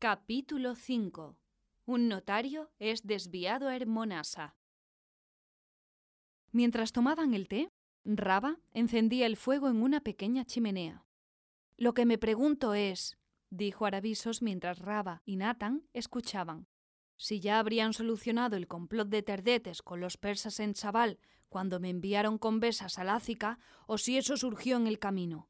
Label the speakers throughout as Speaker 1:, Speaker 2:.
Speaker 1: Capítulo 5. Un notario es desviado a Hermonasa. Mientras tomaban el té, Raba encendía el fuego en una pequeña chimenea. Lo que me pregunto es, dijo Aravisos mientras Raba y Nathan escuchaban, si ya habrían solucionado el complot de Terdetes con los persas en Chabal cuando me enviaron con besas a Lácica o si eso surgió en el camino.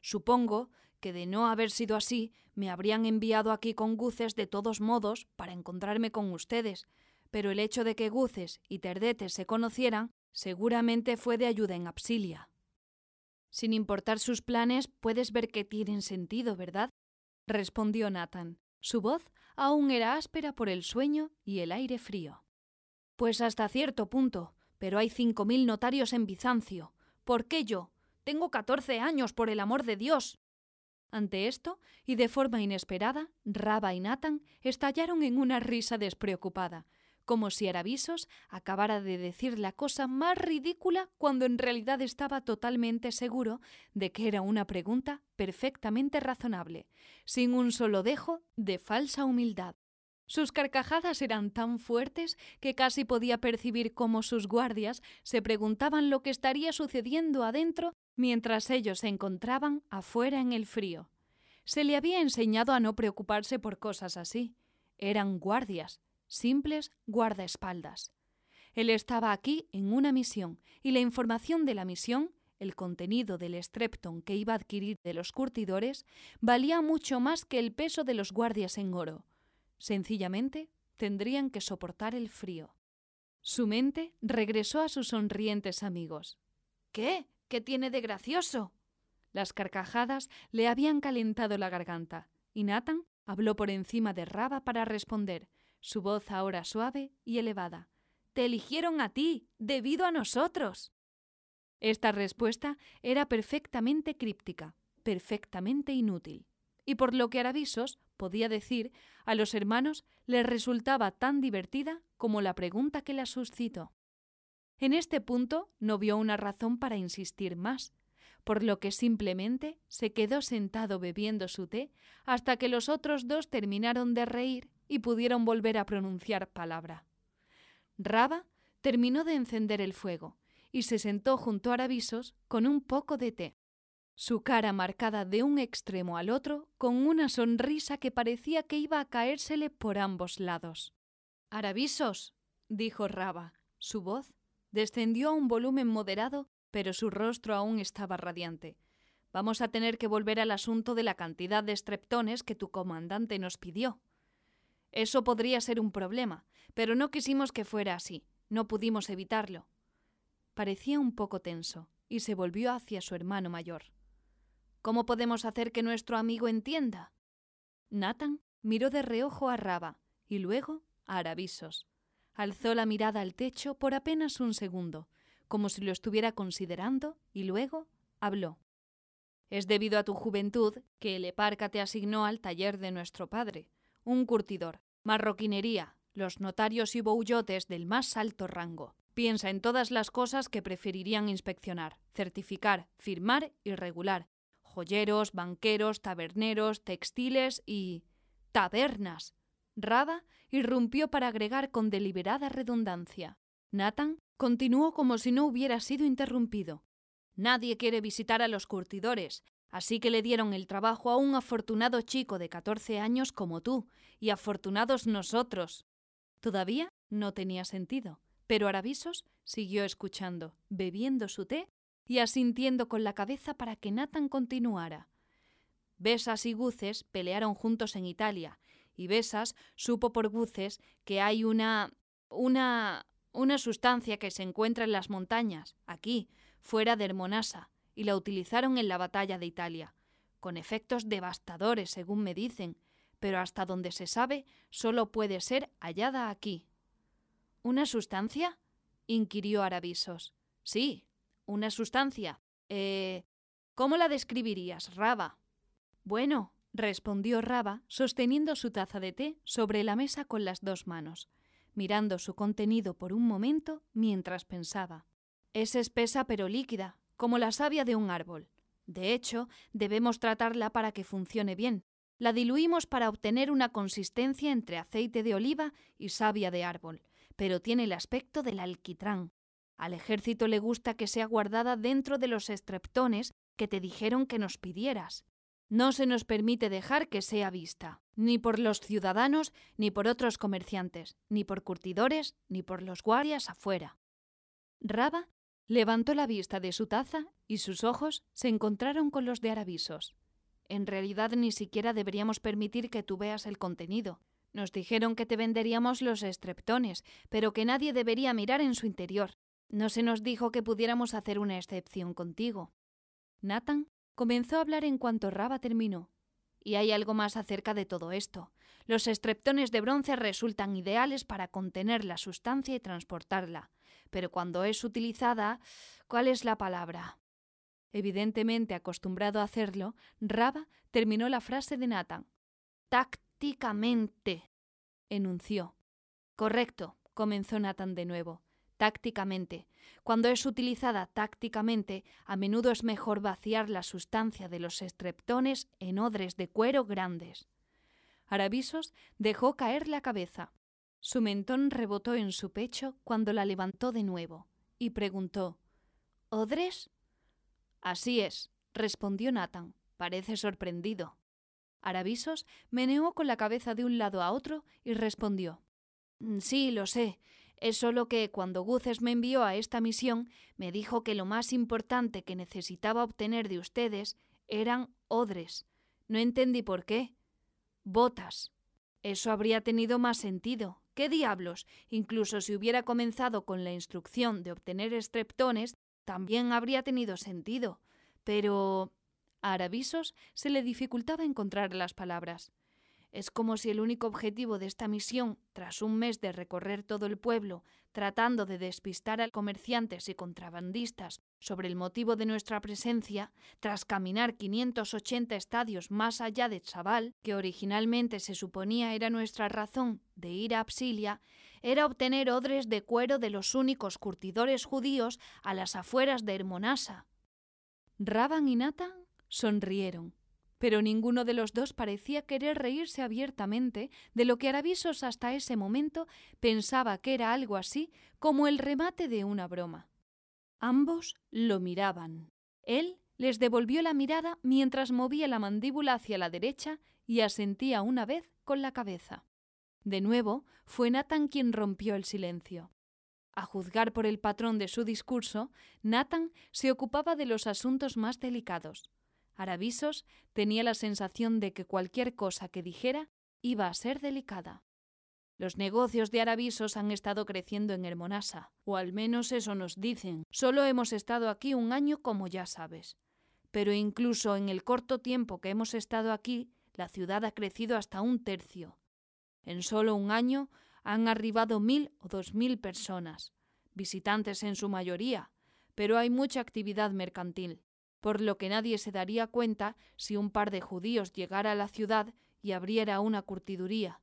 Speaker 1: Supongo que de no haber sido así, me habrían enviado aquí con Guces de todos modos para encontrarme con ustedes, pero el hecho de que Guces y Terdetes se conocieran seguramente fue de ayuda en Absilia. Sin importar sus planes, puedes ver que tienen sentido, ¿verdad? respondió Nathan. Su voz aún era áspera por el sueño y el aire frío. Pues hasta cierto punto, pero hay cinco mil notarios en Bizancio. ¿Por qué yo? Tengo catorce años, por el amor de Dios. Ante esto, y de forma inesperada, Raba y Nathan estallaron en una risa despreocupada, como si Aravisos acabara de decir la cosa más ridícula cuando en realidad estaba totalmente seguro de que era una pregunta perfectamente razonable, sin un solo dejo de falsa humildad. Sus carcajadas eran tan fuertes que casi podía percibir cómo sus guardias se preguntaban lo que estaría sucediendo adentro mientras ellos se encontraban afuera en el frío. Se le había enseñado a no preocuparse por cosas así. Eran guardias, simples guardaespaldas. Él estaba aquí en una misión, y la información de la misión, el contenido del strepton que iba a adquirir de los curtidores, valía mucho más que el peso de los guardias en oro. Sencillamente, tendrían que soportar el frío. Su mente regresó a sus sonrientes amigos. ¿Qué? ¿Qué tiene de gracioso? Las carcajadas le habían calentado la garganta, y Nathan habló por encima de Raba para responder, su voz ahora suave y elevada. Te eligieron a ti, debido a nosotros. Esta respuesta era perfectamente críptica, perfectamente inútil y por lo que Aravisos podía decir, a los hermanos les resultaba tan divertida como la pregunta que la suscitó. En este punto no vio una razón para insistir más, por lo que simplemente se quedó sentado bebiendo su té hasta que los otros dos terminaron de reír y pudieron volver a pronunciar palabra. Raba terminó de encender el fuego y se sentó junto a Aravisos con un poco de té su cara marcada de un extremo al otro, con una sonrisa que parecía que iba a caérsele por ambos lados. Aravisos, dijo Raba. Su voz descendió a un volumen moderado, pero su rostro aún estaba radiante. Vamos a tener que volver al asunto de la cantidad de streptones que tu comandante nos pidió. Eso podría ser un problema, pero no quisimos que fuera así. No pudimos evitarlo. Parecía un poco tenso, y se volvió hacia su hermano mayor. ¿Cómo podemos hacer que nuestro amigo entienda? Nathan miró de reojo a Raba y luego a Aravisos. Alzó la mirada al techo por apenas un segundo, como si lo estuviera considerando, y luego habló. Es debido a tu juventud que el Eparca te asignó al taller de nuestro padre, un curtidor, marroquinería, los notarios y boullotes del más alto rango. Piensa en todas las cosas que preferirían inspeccionar, certificar, firmar y regular, joyeros, banqueros, taberneros, textiles y... tabernas. Raba irrumpió para agregar con deliberada redundancia. Nathan continuó como si no hubiera sido interrumpido. Nadie quiere visitar a los curtidores, así que le dieron el trabajo a un afortunado chico de catorce años como tú, y afortunados nosotros. Todavía no tenía sentido, pero Aravisos siguió escuchando, bebiendo su té y asintiendo con la cabeza para que Nathan continuara. Besas y Guces pelearon juntos en Italia, y Besas supo por Guces que hay una. una. una sustancia que se encuentra en las montañas, aquí, fuera de Hermonasa, y la utilizaron en la batalla de Italia, con efectos devastadores, según me dicen, pero hasta donde se sabe, solo puede ser hallada aquí. ¿Una sustancia? inquirió Aravisos. Sí, una sustancia. Eh. ¿Cómo la describirías, Raba? Bueno, respondió Raba, sosteniendo su taza de té sobre la mesa con las dos manos, mirando su contenido por un momento mientras pensaba. Es espesa pero líquida, como la savia de un árbol. De hecho, debemos tratarla para que funcione bien. La diluimos para obtener una consistencia entre aceite de oliva y savia de árbol, pero tiene el aspecto del alquitrán. Al ejército le gusta que sea guardada dentro de los estreptones que te dijeron que nos pidieras. No se nos permite dejar que sea vista, ni por los ciudadanos, ni por otros comerciantes, ni por curtidores, ni por los guardias afuera. Raba levantó la vista de su taza y sus ojos se encontraron con los de Aravisos. En realidad ni siquiera deberíamos permitir que tú veas el contenido. Nos dijeron que te venderíamos los estreptones, pero que nadie debería mirar en su interior. No se nos dijo que pudiéramos hacer una excepción contigo. Nathan Comenzó a hablar en cuanto Raba terminó. Y hay algo más acerca de todo esto. Los estreptones de bronce resultan ideales para contener la sustancia y transportarla. Pero cuando es utilizada, ¿cuál es la palabra? Evidentemente acostumbrado a hacerlo, Raba terminó la frase de Nathan. Tácticamente, enunció. Correcto, comenzó Nathan de nuevo tácticamente. Cuando es utilizada tácticamente, a menudo es mejor vaciar la sustancia de los estreptones en odres de cuero grandes. Aravisos dejó caer la cabeza. Su mentón rebotó en su pecho cuando la levantó de nuevo y preguntó ¿Odres? Así es, respondió Nathan. Parece sorprendido. Aravisos meneó con la cabeza de un lado a otro y respondió Sí, lo sé. Es solo que cuando Guces me envió a esta misión, me dijo que lo más importante que necesitaba obtener de ustedes eran odres. No entendí por qué. Botas. Eso habría tenido más sentido. ¿Qué diablos? Incluso si hubiera comenzado con la instrucción de obtener estreptones, también habría tenido sentido. Pero a Aravisos se le dificultaba encontrar las palabras. Es como si el único objetivo de esta misión, tras un mes de recorrer todo el pueblo, tratando de despistar a comerciantes y contrabandistas sobre el motivo de nuestra presencia, tras caminar 580 estadios más allá de Chabal, que originalmente se suponía era nuestra razón de ir a Absilia, era obtener odres de cuero de los únicos curtidores judíos a las afueras de Hermonasa. Raban y Nathan sonrieron pero ninguno de los dos parecía querer reírse abiertamente de lo que Aravisos hasta ese momento pensaba que era algo así como el remate de una broma. Ambos lo miraban. Él les devolvió la mirada mientras movía la mandíbula hacia la derecha y asentía una vez con la cabeza. De nuevo, fue Nathan quien rompió el silencio. A juzgar por el patrón de su discurso, Nathan se ocupaba de los asuntos más delicados. Aravisos tenía la sensación de que cualquier cosa que dijera iba a ser delicada. Los negocios de Aravisos han estado creciendo en Hermonasa, o al menos eso nos dicen. Solo hemos estado aquí un año, como ya sabes. Pero incluso en el corto tiempo que hemos estado aquí, la ciudad ha crecido hasta un tercio. En solo un año han arribado mil o dos mil personas, visitantes en su mayoría, pero hay mucha actividad mercantil por lo que nadie se daría cuenta si un par de judíos llegara a la ciudad y abriera una curtiduría.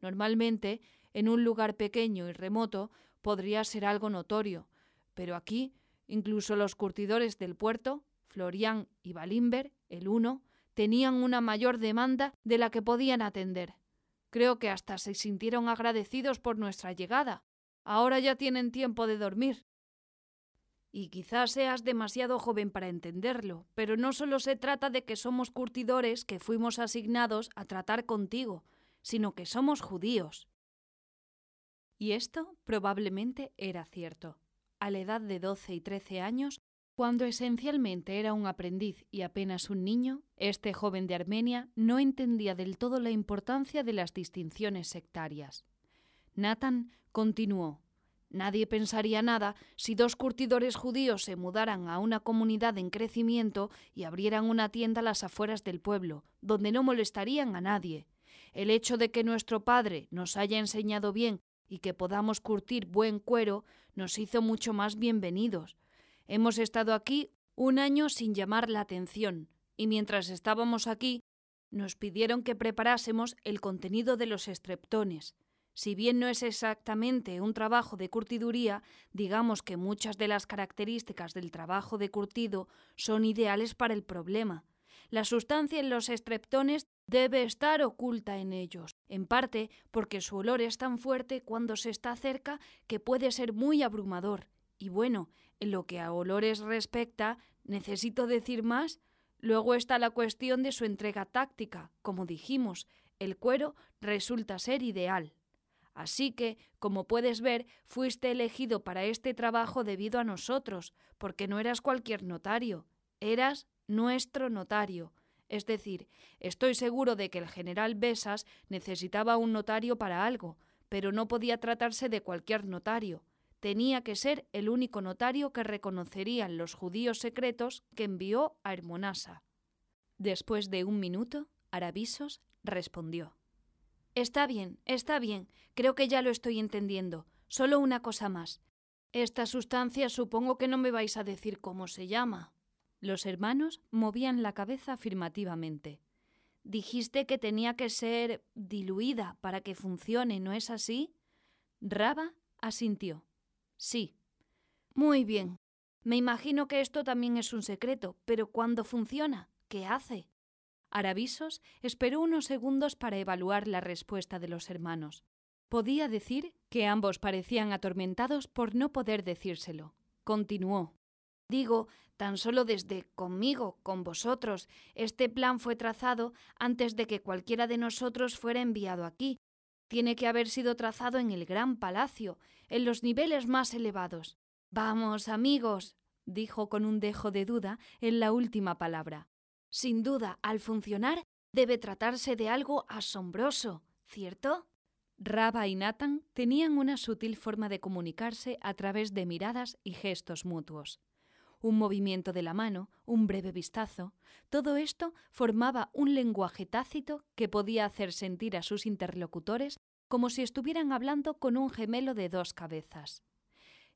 Speaker 1: Normalmente, en un lugar pequeño y remoto, podría ser algo notorio, pero aquí, incluso los curtidores del puerto, Florian y Balimber, el uno, tenían una mayor demanda de la que podían atender. Creo que hasta se sintieron agradecidos por nuestra llegada. Ahora ya tienen tiempo de dormir. Y quizás seas demasiado joven para entenderlo, pero no solo se trata de que somos curtidores que fuimos asignados a tratar contigo, sino que somos judíos. Y esto probablemente era cierto. A la edad de doce y trece años, cuando esencialmente era un aprendiz y apenas un niño, este joven de Armenia no entendía del todo la importancia de las distinciones sectarias. Nathan continuó Nadie pensaría nada si dos curtidores judíos se mudaran a una comunidad en crecimiento y abrieran una tienda a las afueras del pueblo, donde no molestarían a nadie. El hecho de que nuestro padre nos haya enseñado bien y que podamos curtir buen cuero nos hizo mucho más bienvenidos. Hemos estado aquí un año sin llamar la atención, y mientras estábamos aquí nos pidieron que preparásemos el contenido de los estreptones. Si bien no es exactamente un trabajo de curtiduría, digamos que muchas de las características del trabajo de curtido son ideales para el problema. La sustancia en los estreptones debe estar oculta en ellos, en parte porque su olor es tan fuerte cuando se está cerca que puede ser muy abrumador. Y bueno, en lo que a olores respecta, ¿necesito decir más? Luego está la cuestión de su entrega táctica. Como dijimos, el cuero resulta ser ideal. Así que, como puedes ver, fuiste elegido para este trabajo debido a nosotros, porque no eras cualquier notario, eras nuestro notario. Es decir, estoy seguro de que el general Besas necesitaba un notario para algo, pero no podía tratarse de cualquier notario. Tenía que ser el único notario que reconocerían los judíos secretos que envió a Hermonasa. Después de un minuto, Arabisos respondió. Está bien, está bien. Creo que ya lo estoy entendiendo. Solo una cosa más. Esta sustancia supongo que no me vais a decir cómo se llama. Los hermanos movían la cabeza afirmativamente. Dijiste que tenía que ser diluida para que funcione, ¿no es así? Raba asintió. Sí. Muy bien. Me imagino que esto también es un secreto, pero ¿cuándo funciona? ¿Qué hace? Arabisos esperó unos segundos para evaluar la respuesta de los hermanos. Podía decir que ambos parecían atormentados por no poder decírselo. Continuó. Digo, tan solo desde conmigo, con vosotros, este plan fue trazado antes de que cualquiera de nosotros fuera enviado aquí. Tiene que haber sido trazado en el gran palacio, en los niveles más elevados. Vamos, amigos, dijo con un dejo de duda en la última palabra. Sin duda, al funcionar, debe tratarse de algo asombroso, ¿cierto? Raba y Nathan tenían una sutil forma de comunicarse a través de miradas y gestos mutuos. Un movimiento de la mano, un breve vistazo, todo esto formaba un lenguaje tácito que podía hacer sentir a sus interlocutores como si estuvieran hablando con un gemelo de dos cabezas.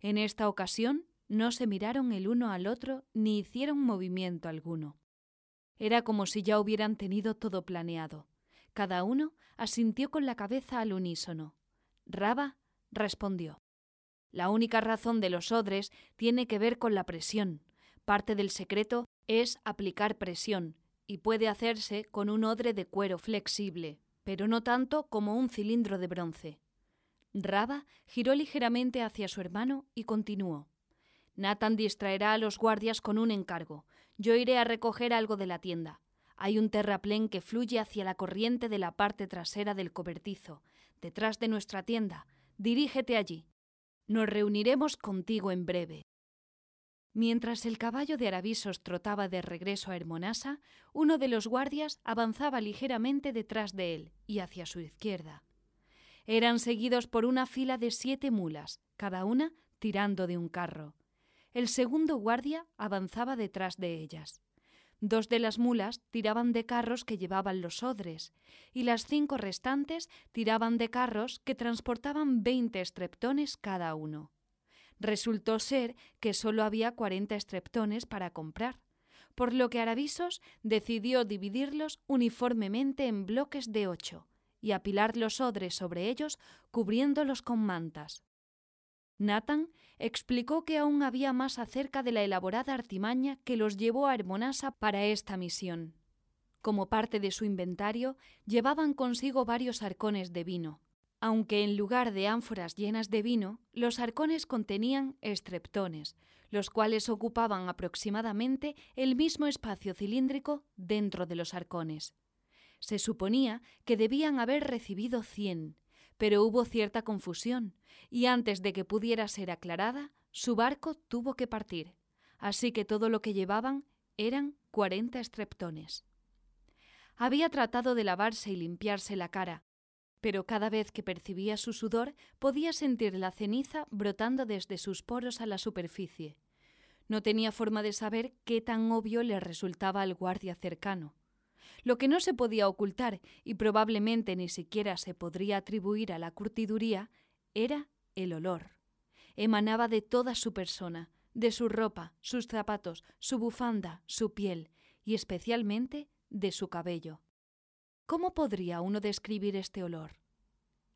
Speaker 1: En esta ocasión no se miraron el uno al otro ni hicieron movimiento alguno. Era como si ya hubieran tenido todo planeado. Cada uno asintió con la cabeza al unísono. Raba respondió. La única razón de los odres tiene que ver con la presión. Parte del secreto es aplicar presión, y puede hacerse con un odre de cuero flexible, pero no tanto como un cilindro de bronce. Raba giró ligeramente hacia su hermano y continuó. Nathan distraerá a los guardias con un encargo. Yo iré a recoger algo de la tienda. Hay un terraplén que fluye hacia la corriente de la parte trasera del cobertizo, detrás de nuestra tienda. Dirígete allí. Nos reuniremos contigo en breve. Mientras el caballo de Aravisos trotaba de regreso a Hermonasa, uno de los guardias avanzaba ligeramente detrás de él y hacia su izquierda. Eran seguidos por una fila de siete mulas, cada una tirando de un carro. El segundo guardia avanzaba detrás de ellas. Dos de las mulas tiraban de carros que llevaban los odres, y las cinco restantes tiraban de carros que transportaban veinte estreptones cada uno. Resultó ser que sólo había cuarenta estreptones para comprar, por lo que Aravisos decidió dividirlos uniformemente en bloques de ocho y apilar los odres sobre ellos cubriéndolos con mantas. Nathan explicó que aún había más acerca de la elaborada artimaña que los llevó a Hermonasa para esta misión. Como parte de su inventario, llevaban consigo varios arcones de vino, aunque en lugar de ánforas llenas de vino, los arcones contenían estreptones, los cuales ocupaban aproximadamente el mismo espacio cilíndrico dentro de los arcones. Se suponía que debían haber recibido cien, pero hubo cierta confusión, y antes de que pudiera ser aclarada, su barco tuvo que partir, así que todo lo que llevaban eran cuarenta estreptones. Había tratado de lavarse y limpiarse la cara, pero cada vez que percibía su sudor podía sentir la ceniza brotando desde sus poros a la superficie. No tenía forma de saber qué tan obvio le resultaba al guardia cercano. Lo que no se podía ocultar y probablemente ni siquiera se podría atribuir a la curtiduría era el olor. Emanaba de toda su persona, de su ropa, sus zapatos, su bufanda, su piel y especialmente de su cabello. ¿Cómo podría uno describir este olor?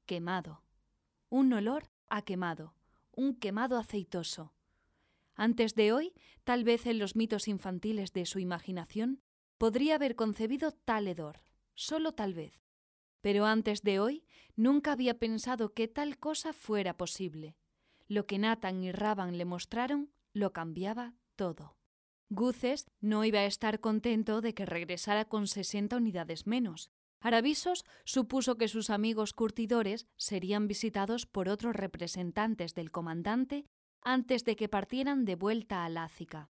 Speaker 1: Quemado. Un olor a quemado, un quemado aceitoso. Antes de hoy, tal vez en los mitos infantiles de su imaginación, podría haber concebido tal hedor, solo tal vez. Pero antes de hoy nunca había pensado que tal cosa fuera posible. Lo que Nathan y Raban le mostraron lo cambiaba todo. Guces no iba a estar contento de que regresara con 60 unidades menos. Aravisos supuso que sus amigos curtidores serían visitados por otros representantes del comandante antes de que partieran de vuelta a Lácica.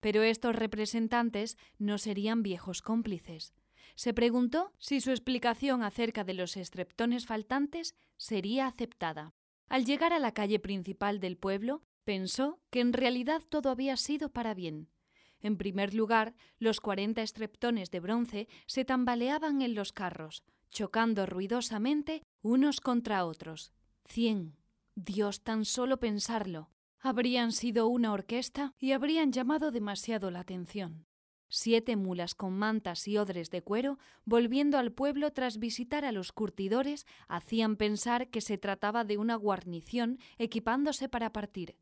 Speaker 1: Pero estos representantes no serían viejos cómplices. Se preguntó si su explicación acerca de los estreptones faltantes sería aceptada. Al llegar a la calle principal del pueblo, Pensó que en realidad todo había sido para bien. En primer lugar, los cuarenta estreptones de bronce se tambaleaban en los carros, chocando ruidosamente unos contra otros. Cien. Dios, tan solo pensarlo. Habrían sido una orquesta y habrían llamado demasiado la atención. Siete mulas con mantas y odres de cuero, volviendo al pueblo tras visitar a los curtidores, hacían pensar que se trataba de una guarnición equipándose para partir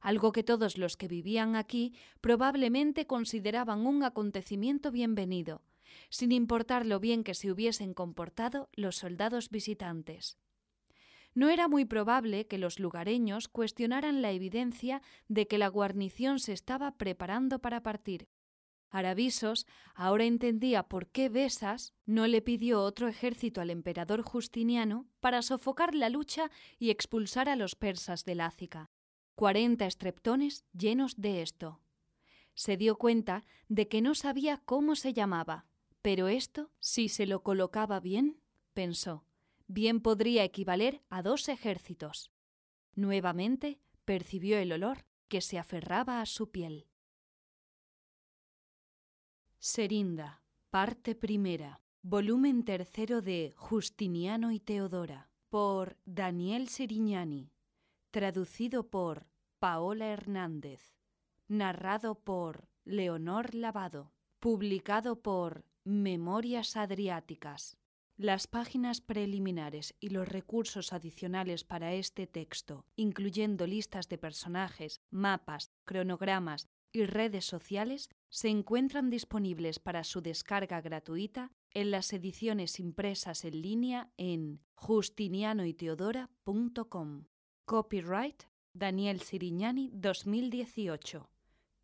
Speaker 1: algo que todos los que vivían aquí probablemente consideraban un acontecimiento bienvenido, sin importar lo bien que se hubiesen comportado los soldados visitantes. No era muy probable que los lugareños cuestionaran la evidencia de que la guarnición se estaba preparando para partir. Aravisos ahora entendía por qué Besas no le pidió otro ejército al emperador Justiniano para sofocar la lucha y expulsar a los persas de Lácica cuarenta estreptones llenos de esto. Se dio cuenta de que no sabía cómo se llamaba, pero esto, si se lo colocaba bien, pensó, bien podría equivaler a dos ejércitos. Nuevamente percibió el olor que se aferraba a su piel. Serinda, parte primera, volumen tercero de Justiniano y Teodora, por Daniel Serignani, traducido por Paola Hernández, narrado por Leonor Lavado, publicado por Memorias Adriáticas. Las páginas preliminares y los recursos adicionales para este texto, incluyendo listas de personajes, mapas, cronogramas y redes sociales, se encuentran disponibles para su descarga gratuita en las ediciones impresas en línea en justinianoyteodora.com. Copyright Daniel Sirignani 2018.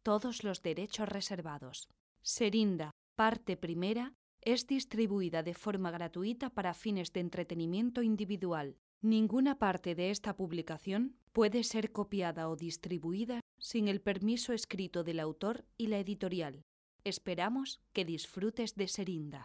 Speaker 1: Todos los derechos reservados. Serinda, parte primera, es distribuida de forma gratuita para fines de entretenimiento individual. Ninguna parte de esta publicación puede ser copiada o distribuida sin el permiso escrito del autor y la editorial. Esperamos que disfrutes de Serinda.